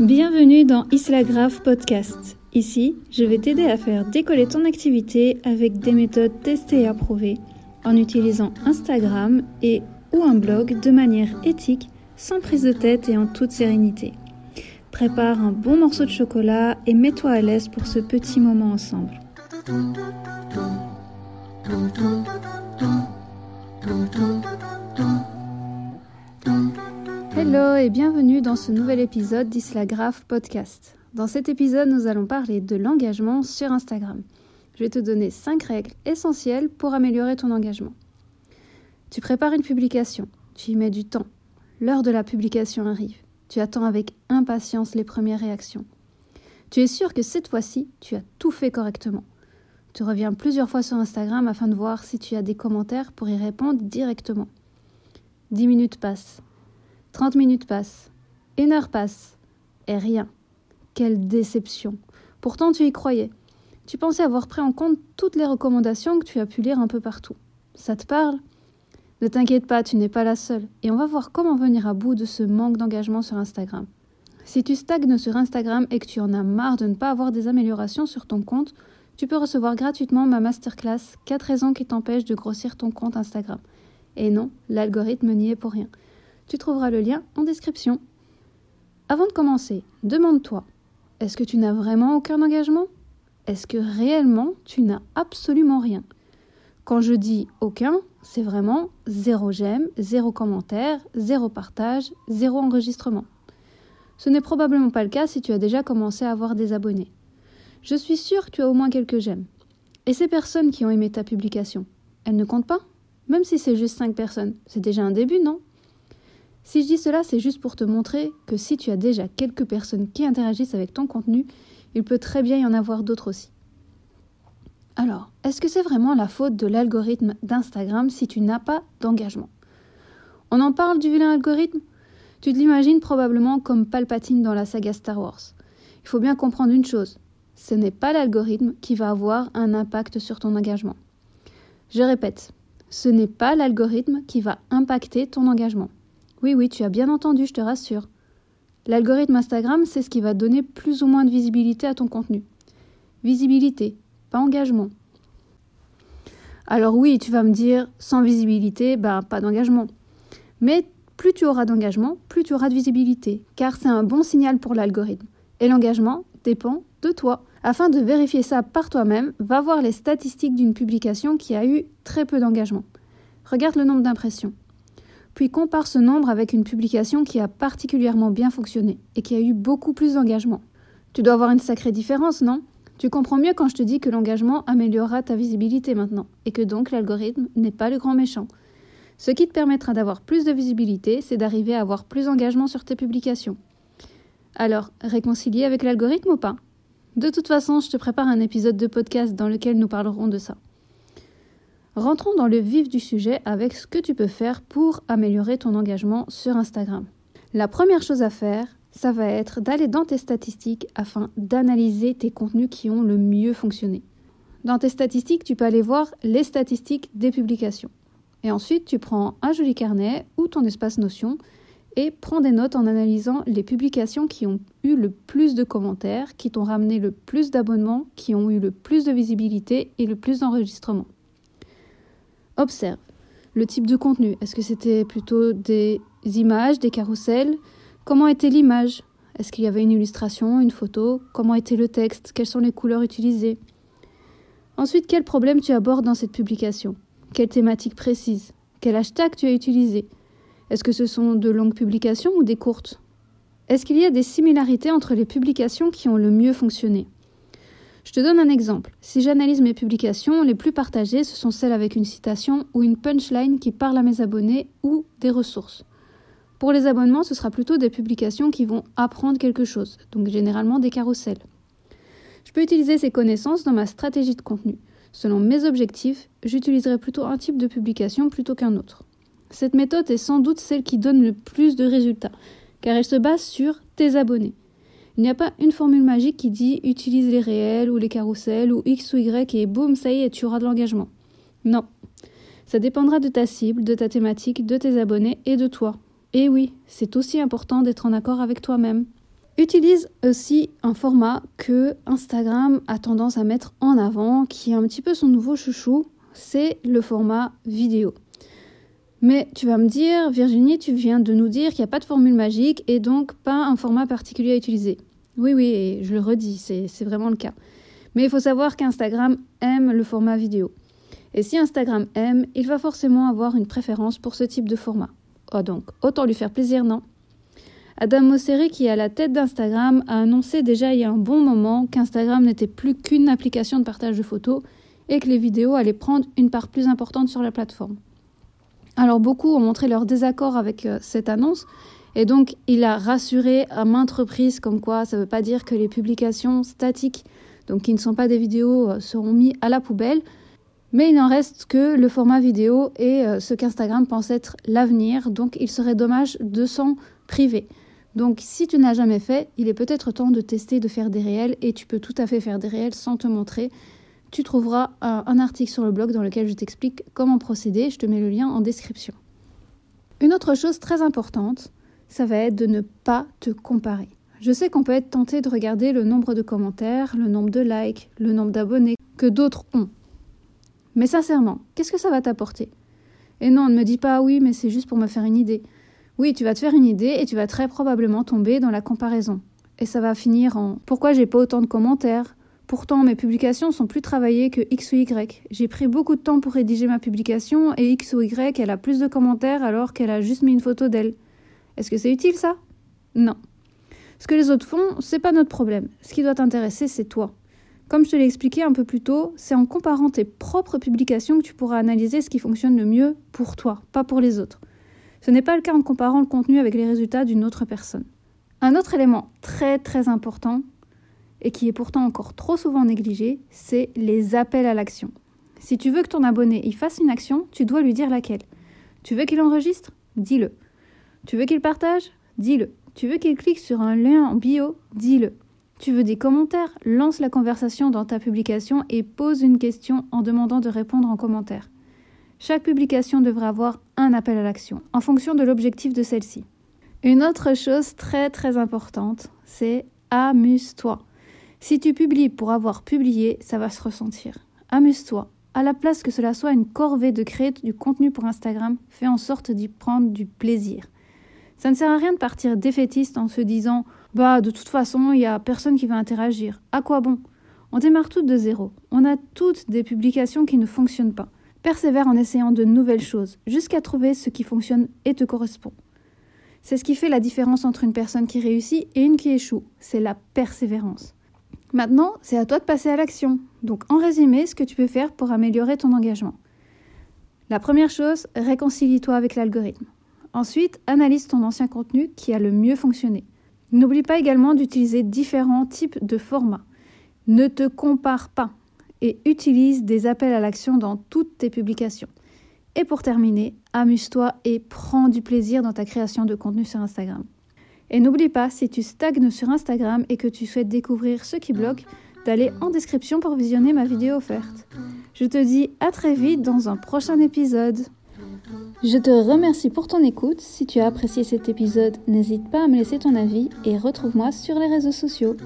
Bienvenue dans Isla Grave Podcast. Ici, je vais t'aider à faire décoller ton activité avec des méthodes testées et approuvées en utilisant Instagram et ou un blog de manière éthique, sans prise de tête et en toute sérénité. Prépare un bon morceau de chocolat et mets-toi à l'aise pour ce petit moment ensemble. Hello et bienvenue dans ce nouvel épisode d'Isla Grave Podcast. Dans cet épisode, nous allons parler de l'engagement sur Instagram. Je vais te donner 5 règles essentielles pour améliorer ton engagement. Tu prépares une publication, tu y mets du temps. L'heure de la publication arrive. Tu attends avec impatience les premières réactions. Tu es sûr que cette fois-ci, tu as tout fait correctement. Tu reviens plusieurs fois sur Instagram afin de voir si tu as des commentaires pour y répondre directement. 10 minutes passent. 30 minutes passent. Une heure passe. Et rien. Quelle déception. Pourtant tu y croyais. Tu pensais avoir pris en compte toutes les recommandations que tu as pu lire un peu partout. Ça te parle? Ne t'inquiète pas, tu n'es pas la seule. Et on va voir comment venir à bout de ce manque d'engagement sur Instagram. Si tu stagnes sur Instagram et que tu en as marre de ne pas avoir des améliorations sur ton compte, tu peux recevoir gratuitement ma masterclass 4 raisons qui t'empêchent de grossir ton compte Instagram. Et non, l'algorithme n'y est pour rien. Tu trouveras le lien en description. Avant de commencer, demande-toi, est-ce que tu n'as vraiment aucun engagement? Est-ce que réellement tu n'as absolument rien? Quand je dis aucun, c'est vraiment zéro j'aime, zéro commentaire, zéro partage, zéro enregistrement. Ce n'est probablement pas le cas si tu as déjà commencé à avoir des abonnés. Je suis sûre que tu as au moins quelques j'aime. Et ces personnes qui ont aimé ta publication, elles ne comptent pas? Même si c'est juste 5 personnes, c'est déjà un début, non? Si je dis cela, c'est juste pour te montrer que si tu as déjà quelques personnes qui interagissent avec ton contenu, il peut très bien y en avoir d'autres aussi. Alors, est-ce que c'est vraiment la faute de l'algorithme d'Instagram si tu n'as pas d'engagement? On en parle du vilain algorithme? Tu te l'imagines probablement comme Palpatine dans la saga Star Wars. Il faut bien comprendre une chose, ce n'est pas l'algorithme qui va avoir un impact sur ton engagement. Je répète, ce n'est pas l'algorithme qui va impacter ton engagement. Oui, oui, tu as bien entendu, je te rassure. L'algorithme Instagram, c'est ce qui va donner plus ou moins de visibilité à ton contenu. Visibilité, pas engagement. Alors oui, tu vas me dire, sans visibilité, bah, pas d'engagement. Mais plus tu auras d'engagement, plus tu auras de visibilité, car c'est un bon signal pour l'algorithme. Et l'engagement dépend de toi. Afin de vérifier ça par toi-même, va voir les statistiques d'une publication qui a eu très peu d'engagement. Regarde le nombre d'impressions. Puis compare ce nombre avec une publication qui a particulièrement bien fonctionné et qui a eu beaucoup plus d'engagement. Tu dois avoir une sacrée différence, non? Tu comprends mieux quand je te dis que l'engagement améliorera ta visibilité maintenant et que donc l'algorithme n'est pas le grand méchant. Ce qui te permettra d'avoir plus de visibilité, c'est d'arriver à avoir plus d'engagement sur tes publications. Alors, réconcilier avec l'algorithme ou pas? De toute façon, je te prépare un épisode de podcast dans lequel nous parlerons de ça. Rentrons dans le vif du sujet avec ce que tu peux faire pour améliorer ton engagement sur Instagram. La première chose à faire, ça va être d'aller dans tes statistiques afin d'analyser tes contenus qui ont le mieux fonctionné. Dans tes statistiques, tu peux aller voir les statistiques des publications. Et ensuite, tu prends un joli carnet ou ton espace Notion et prends des notes en analysant les publications qui ont eu le plus de commentaires, qui t'ont ramené le plus d'abonnements, qui ont eu le plus de visibilité et le plus d'enregistrements. Observe. Le type de contenu. Est-ce que c'était plutôt des images, des carousels? Comment était l'image? Est-ce qu'il y avait une illustration, une photo? Comment était le texte? Quelles sont les couleurs utilisées? Ensuite, quel problème tu abordes dans cette publication? Quelle thématique précise? Quel hashtag tu as utilisé? Est-ce que ce sont de longues publications ou des courtes? Est-ce qu'il y a des similarités entre les publications qui ont le mieux fonctionné? Je te donne un exemple. Si j'analyse mes publications, les plus partagées, ce sont celles avec une citation ou une punchline qui parle à mes abonnés ou des ressources. Pour les abonnements, ce sera plutôt des publications qui vont apprendre quelque chose, donc généralement des carousels. Je peux utiliser ces connaissances dans ma stratégie de contenu. Selon mes objectifs, j'utiliserai plutôt un type de publication plutôt qu'un autre. Cette méthode est sans doute celle qui donne le plus de résultats, car elle se base sur tes abonnés. Il n'y a pas une formule magique qui dit utilise les réels ou les carousels ou X ou Y et boum, ça y est, tu auras de l'engagement. Non. Ça dépendra de ta cible, de ta thématique, de tes abonnés et de toi. Et oui, c'est aussi important d'être en accord avec toi-même. Utilise aussi un format que Instagram a tendance à mettre en avant, qui est un petit peu son nouveau chouchou, c'est le format vidéo. Mais tu vas me dire, Virginie, tu viens de nous dire qu'il n'y a pas de formule magique et donc pas un format particulier à utiliser. Oui, oui, et je le redis, c'est vraiment le cas. Mais il faut savoir qu'Instagram aime le format vidéo. Et si Instagram aime, il va forcément avoir une préférence pour ce type de format. Oh donc, autant lui faire plaisir, non? Adam Mosseri, qui est à la tête d'Instagram, a annoncé déjà il y a un bon moment qu'Instagram n'était plus qu'une application de partage de photos et que les vidéos allaient prendre une part plus importante sur la plateforme. Alors beaucoup ont montré leur désaccord avec euh, cette annonce et donc il a rassuré à maintes reprises comme quoi ça ne veut pas dire que les publications statiques, donc qui ne sont pas des vidéos, euh, seront mises à la poubelle, mais il n'en reste que le format vidéo et euh, ce qu'Instagram pense être l'avenir, donc il serait dommage de s'en priver. Donc si tu n'as jamais fait, il est peut-être temps de tester de faire des réels et tu peux tout à fait faire des réels sans te montrer tu trouveras un, article sur le blog dans lequel je t'explique comment procéder. Je te mets le lien en description. Une autre chose très importante, ça va être de ne pas te comparer. Je sais qu'on peut être tenté de regarder le nombre de commentaires, le nombre de likes, le nombre d'abonnés que d'autres ont. Mais sincèrement, qu'est-ce que ça va t'apporter? Et non, ne me dis pas oui, mais c'est juste pour me faire une idée. Oui, tu vas te faire une idée et tu vas très probablement tomber dans la comparaison. Et ça va finir en pourquoi j'ai pas autant de commentaires? Pourtant, mes publications sont plus travaillées que X ou Y. J'ai pris beaucoup de temps pour rédiger ma publication et X ou Y, elle a plus de commentaires alors qu'elle a juste mis une photo d'elle. Est-ce que c'est utile ça? Non. Ce que les autres font, c'est pas notre problème. Ce qui doit t'intéresser, c'est toi. Comme je te l'ai expliqué un peu plus tôt, c'est en comparant tes propres publications que tu pourras analyser ce qui fonctionne le mieux pour toi, pas pour les autres. Ce n'est pas le cas en comparant le contenu avec les résultats d'une autre personne. Un autre élément très très important, et qui est pourtant encore trop souvent négligé, c'est les appels à l'action. Si tu veux que ton abonné y fasse une action, tu dois lui dire laquelle. Tu veux qu'il enregistre? Dis-le. Tu veux qu'il partage? Dis-le. Tu veux qu'il clique sur un lien en bio? Dis-le. Tu veux des commentaires? Lance la conversation dans ta publication et pose une question en demandant de répondre en commentaire. Chaque publication devrait avoir un appel à l'action, en fonction de l'objectif de celle-ci. Une autre chose très très importante, c'est amuse-toi. Si tu publies pour avoir publié, ça va se ressentir. Amuse-toi. À la place que cela soit une corvée de créer du contenu pour Instagram, fais en sorte d'y prendre du plaisir. Ça ne sert à rien de partir défaitiste en se disant Bah, de toute façon, il n'y a personne qui va interagir. À quoi bon? On démarre toutes de zéro. On a toutes des publications qui ne fonctionnent pas. Persévère en essayant de nouvelles choses, jusqu'à trouver ce qui fonctionne et te correspond. C'est ce qui fait la différence entre une personne qui réussit et une qui échoue. C'est la persévérance. Maintenant, c'est à toi de passer à l'action. Donc, en résumé, ce que tu peux faire pour améliorer ton engagement. La première chose, réconcilie-toi avec l'algorithme. Ensuite, analyse ton ancien contenu qui a le mieux fonctionné. N'oublie pas également d'utiliser différents types de formats. Ne te compare pas et utilise des appels à l'action dans toutes tes publications. Et pour terminer, amuse-toi et prends du plaisir dans ta création de contenu sur Instagram. Et n'oublie pas, si tu stagnes sur Instagram et que tu souhaites découvrir ce qui bloque, d'aller en description pour visionner ma vidéo offerte. Je te dis à très vite dans un prochain épisode. Je te remercie pour ton écoute. Si tu as apprécié cet épisode, n'hésite pas à me laisser ton avis et retrouve-moi sur les réseaux sociaux.